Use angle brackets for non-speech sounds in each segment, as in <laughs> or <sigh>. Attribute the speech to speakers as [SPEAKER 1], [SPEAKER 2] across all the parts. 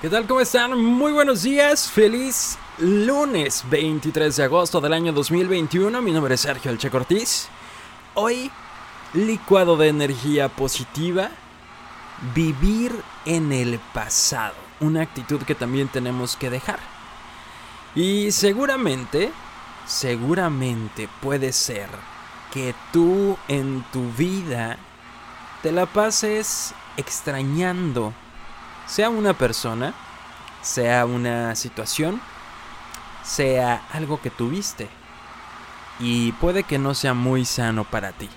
[SPEAKER 1] ¿Qué tal? ¿Cómo están? Muy buenos días. Feliz lunes 23 de agosto del año 2021. Mi nombre es Sergio El Ortiz. Hoy, licuado de energía positiva. Vivir en el pasado. Una actitud que también tenemos que dejar. Y seguramente, seguramente puede ser que tú en tu vida te la pases extrañando, sea una persona, sea una situación, sea algo que tuviste. Y puede que no sea muy sano para ti.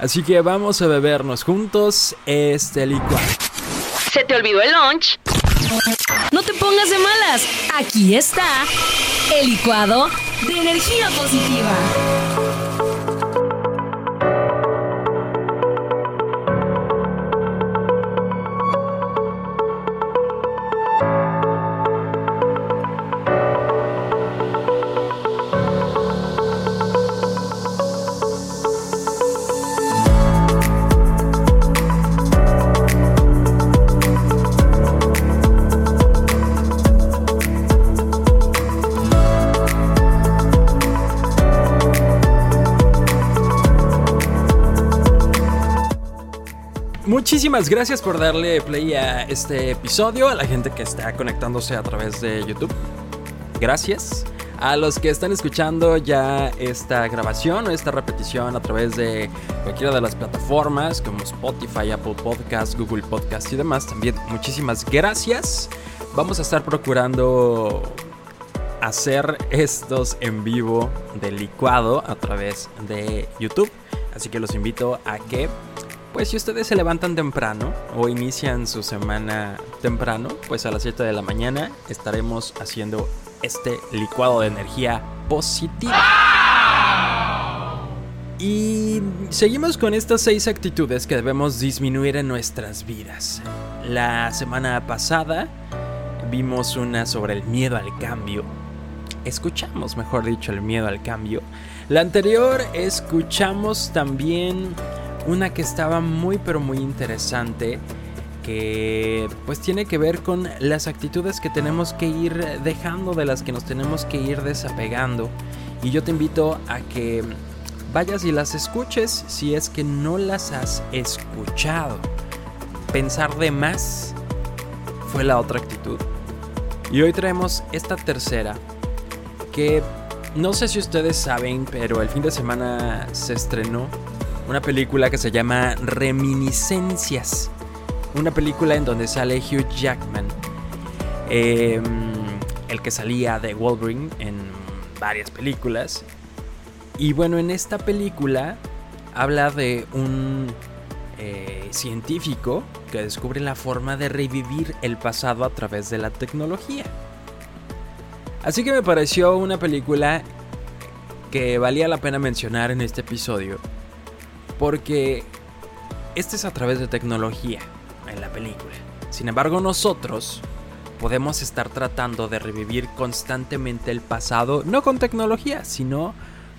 [SPEAKER 1] Así que vamos a bebernos juntos este licuado.
[SPEAKER 2] ¿Se te olvidó el lunch? No te pongas de malas. Aquí está el licuado de energía positiva.
[SPEAKER 1] Muchísimas gracias por darle play a este episodio, a la gente que está conectándose a través de YouTube. Gracias. A los que están escuchando ya esta grabación o esta repetición a través de cualquiera de las plataformas como Spotify, Apple Podcasts, Google Podcasts y demás, también muchísimas gracias. Vamos a estar procurando hacer estos en vivo de licuado a través de YouTube. Así que los invito a que pues si ustedes se levantan temprano o inician su semana temprano, pues a las 7 de la mañana estaremos haciendo este licuado de energía positiva. Y seguimos con estas seis actitudes que debemos disminuir en nuestras vidas. La semana pasada vimos una sobre el miedo al cambio. Escuchamos, mejor dicho, el miedo al cambio. La anterior escuchamos también una que estaba muy pero muy interesante que pues tiene que ver con las actitudes que tenemos que ir dejando, de las que nos tenemos que ir desapegando. Y yo te invito a que vayas y las escuches si es que no las has escuchado. Pensar de más fue la otra actitud. Y hoy traemos esta tercera que no sé si ustedes saben, pero el fin de semana se estrenó una película que se llama Reminiscencias. Una película en donde sale Hugh Jackman, em, el que salía de Wolverine en varias películas. Y bueno, en esta película habla de un eh, científico que descubre la forma de revivir el pasado a través de la tecnología. Así que me pareció una película que valía la pena mencionar en este episodio porque este es a través de tecnología en la película. Sin embargo, nosotros podemos estar tratando de revivir constantemente el pasado, no con tecnología, sino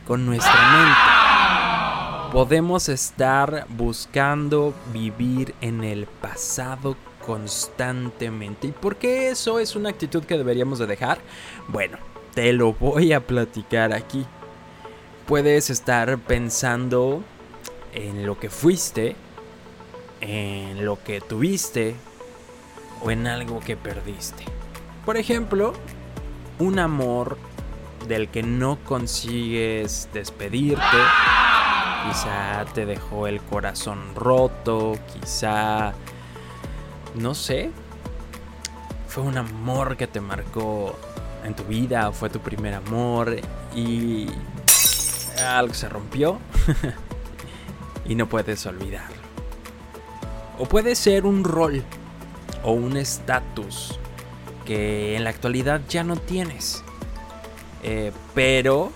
[SPEAKER 1] con nuestra mente. Podemos estar buscando vivir en el pasado constantemente. ¿Y por qué eso es una actitud que deberíamos de dejar? Bueno, te lo voy a platicar aquí. Puedes estar pensando en lo que fuiste, en lo que tuviste o en algo que perdiste. Por ejemplo, un amor del que no consigues despedirte. Quizá te dejó el corazón roto, quizá, no sé, fue un amor que te marcó en tu vida, fue tu primer amor y algo se rompió. <laughs> y no puedes olvidarlo. O puede ser un rol o un estatus que en la actualidad ya no tienes, eh, pero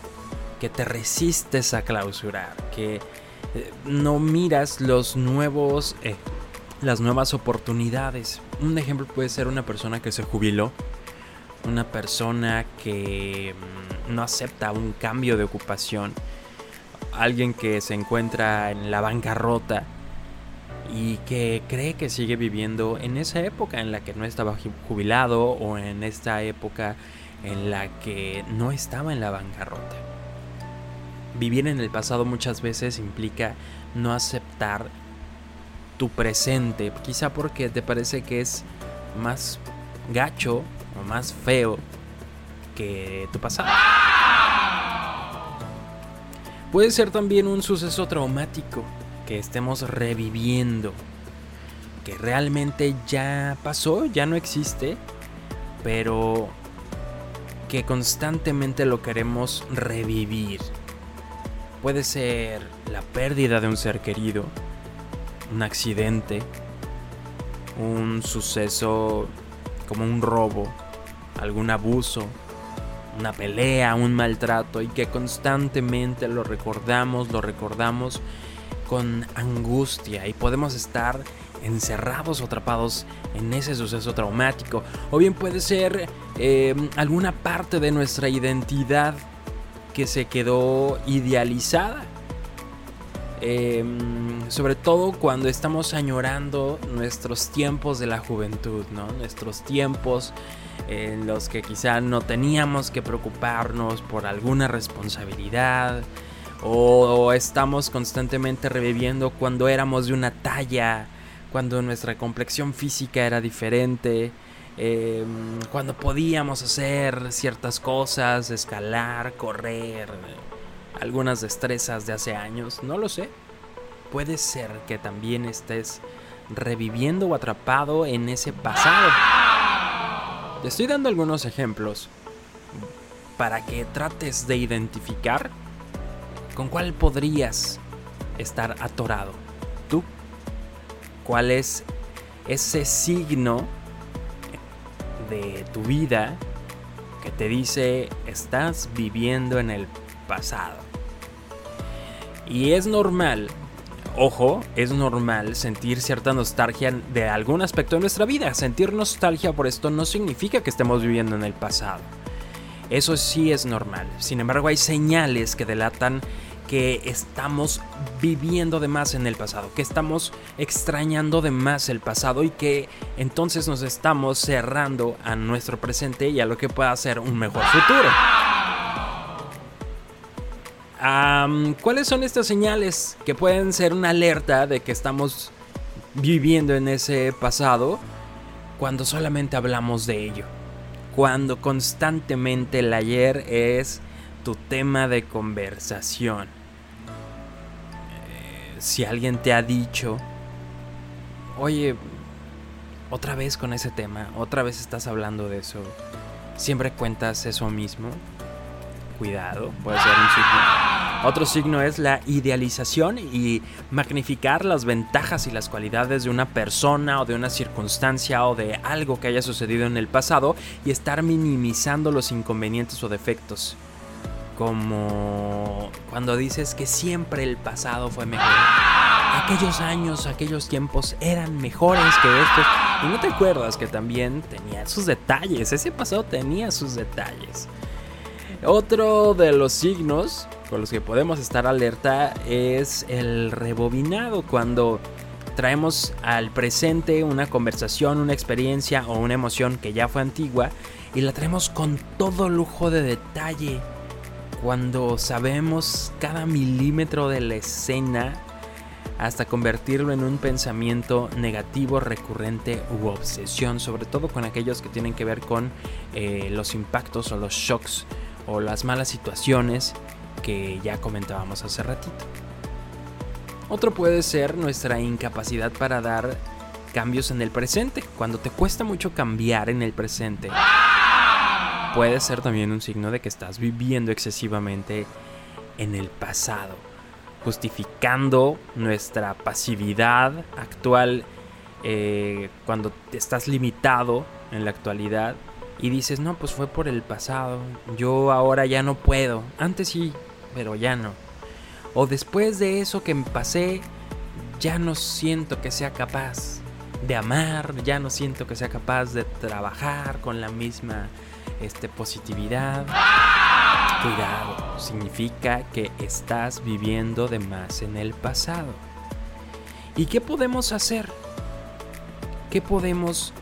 [SPEAKER 1] que te resistes a clausurar, que eh, no miras los nuevos, eh, las nuevas oportunidades. Un ejemplo puede ser una persona que se jubiló, una persona que mm, no acepta un cambio de ocupación alguien que se encuentra en la bancarrota y que cree que sigue viviendo en esa época en la que no estaba jubilado o en esta época en la que no estaba en la bancarrota. Vivir en el pasado muchas veces implica no aceptar tu presente, quizá porque te parece que es más gacho o más feo que tu pasado. Puede ser también un suceso traumático que estemos reviviendo, que realmente ya pasó, ya no existe, pero que constantemente lo queremos revivir. Puede ser la pérdida de un ser querido, un accidente, un suceso como un robo, algún abuso, una pelea, un maltrato y que constantemente lo recordamos, lo recordamos con angustia y podemos estar encerrados o atrapados en ese suceso traumático. O bien puede ser em, alguna parte de nuestra identidad que se quedó idealizada. Em, sobre todo cuando estamos añorando nuestros tiempos de la juventud, ¿no? Nuestros tiempos en los que quizá no teníamos que preocuparnos por alguna responsabilidad o estamos constantemente reviviendo cuando éramos de una talla cuando nuestra complexión física era diferente, em, cuando podíamos hacer ciertas cosas, escalar, correr, algunas destrezas de hace años, no lo sé. Puede ser que también estés reviviendo o atrapado en ese pasado. Te estoy dando algunos ejemplos para que trates de identificar con cuál podrías estar atorado cuál es ese signo de tu vida que te dice estás viviendo en el pasado. Y es normal, ojo, es normal sentir cierta nostalgia de algún aspecto de nuestra vida. Sentir nostalgia por esto no significa que estemos viviendo en el pasado. Eso sí es normal. Sin embargo, hay señales que delatan que estamos viviendo de más en el pasado, que estamos extrañando de más el pasado y que entonces nos estamos cerrando a nuestro presente y a lo que pueda ser un mejor futuro. ¿Cuáles son estas señales que pueden ser una alerta de que estamos viviendo en ese pasado cuando solamente hablamos de ello? Cuando constantemente el ayer es tu tema de conversación. Eh, si alguien te ha dicho, oye, otra vez con ese tema, otra vez estás hablando de eso, siempre cuentas eso mismo, cuidado, puede ser un signo. Otro signo es la idealización y magnificar las ventajas y las cualidades de una persona o de una circunstancia o de algo que haya sucedido en el pasado y estar minimizando los inconvenientes o defectos como cuando dices que siempre el pasado fue mejor. Aquellos años, aquellos tiempos eran mejores que estos. Y no te acuerdas que también tenía sus detalles. Ese pasado tenía sus detalles. Otro de los signos con los que podemos estar alerta es el rebobinado. Cuando traemos al presente una conversación, una experiencia o una emoción que ya fue antigua y la traemos con todo lujo de detalle cuando sabemos cada milímetro de la escena hasta convertirlo en un pensamiento negativo recurrente u obsesión, sobre todo con aquellos que tienen que ver con eh, los impactos o los shocks o las malas situaciones que ya comentábamos hace ratito. Otro puede ser nuestra incapacidad para dar cambios en el presente, cuando te cuesta mucho cambiar en el presente puede ser también un signo de que estás viviendo excesivamente en el pasado, justificando nuestra pasividad actual eh, cuando estás limitado en la actualidad y dices, no, pues fue por el pasado, yo ahora ya no puedo, antes sí, pero ya no. O después de eso que me pasé, ya no siento que sea capaz de amar, ya no siento que sea capaz de trabajar con la misma este, positividad. Cuidado, significa que estás viviendo de más en el pasado. ¿Y qué podemos hacer? ¿Qué podemos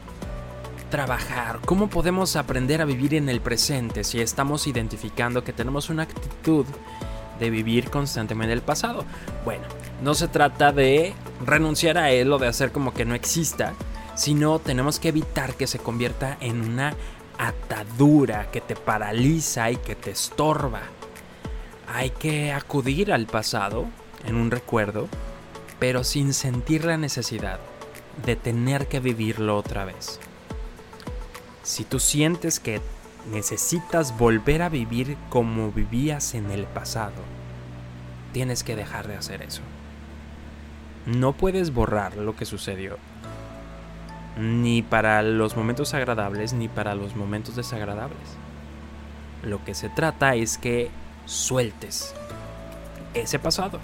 [SPEAKER 1] trabajar? ¿Cómo podemos aprender a vivir en el presente si estamos identificando que tenemos una actitud de vivir constantemente el pasado? Bueno, no se trata de renunciar a él o de hacer como que no exista, sino tenemos que evitar que se convierta en una atadura que te paraliza y que te estorba. Hay que acudir al pasado en un recuerdo, pero sin sentir la necesidad de tener que vivirlo otra vez. Si tú sientes que necesitas volver a vivir como vivías en el pasado, tienes que dejar de hacer eso. No puedes borrar lo que sucedió, ni para los momentos agradables ni para los momentos desagradables. Lo que se trata es que sueltes ese pasado.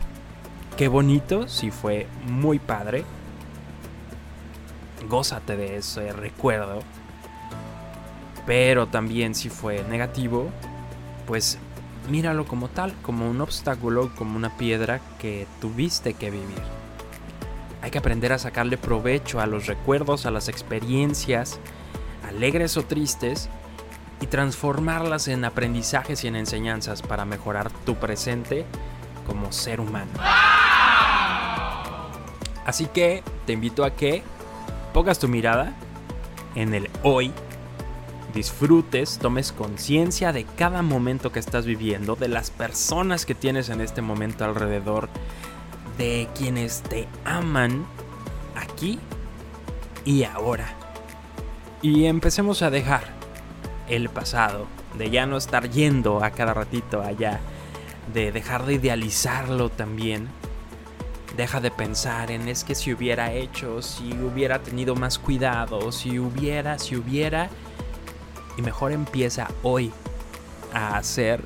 [SPEAKER 1] Qué bonito, si fue muy padre. Gózate de ese recuerdo. Pero también si fue negativo, pues míralo como tal, como un obstáculo, como una piedra que tuviste que vivir. Hay que aprender a sacarle provecho a los recuerdos, a las experiencias, alegres o tristes, y transformarlas en aprendizajes y en enseñanzas para mejorar tu presente como ser humano. Así que te invito a que pongas tu mirada en el hoy, disfrutes, tomes conciencia de cada momento que estás viviendo, de las personas que tienes en este momento alrededor, de quienes te aman aquí y ahora. Y empecemos a dejar el pasado, de ya no estar yendo a cada ratito allá, de dejar de idealizarlo también. Deja de pensar en es que si hubiera hecho, si hubiera tenido más cuidado, si hubiera, si hubiera. Y mejor empieza hoy a hacer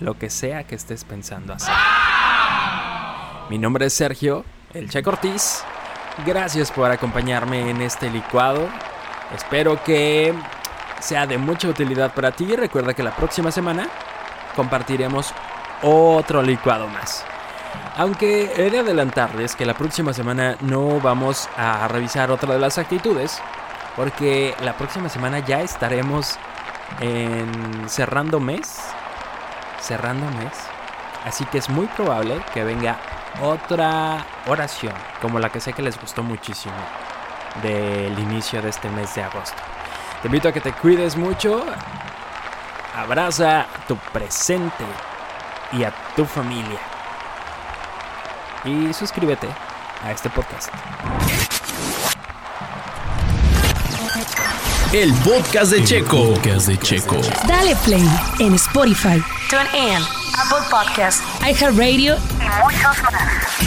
[SPEAKER 1] lo que sea que estés pensando hacer. Mi nombre es Sergio, el Che Ortiz. Gracias por acompañarme en este licuado. Espero que sea de mucha utilidad para ti. Recuerda que la próxima semana compartiremos otro licuado más. Aunque he de adelantarles que la próxima semana no vamos a revisar otra de las actitudes, porque la próxima semana ya estaremos en cerrando mes, cerrando mes, así que es muy probable que venga otra oración, como la que sé que les gustó muchísimo del inicio de este mes de agosto. Te invito a que te cuides mucho, abraza tu presente y a tu familia. Y suscríbete a este podcast.
[SPEAKER 3] El podcast de Checo.
[SPEAKER 4] Podcast de Checo.
[SPEAKER 2] Dale play en Spotify, TuneIn, Apple Podcast, iHeartRadio y muchos más.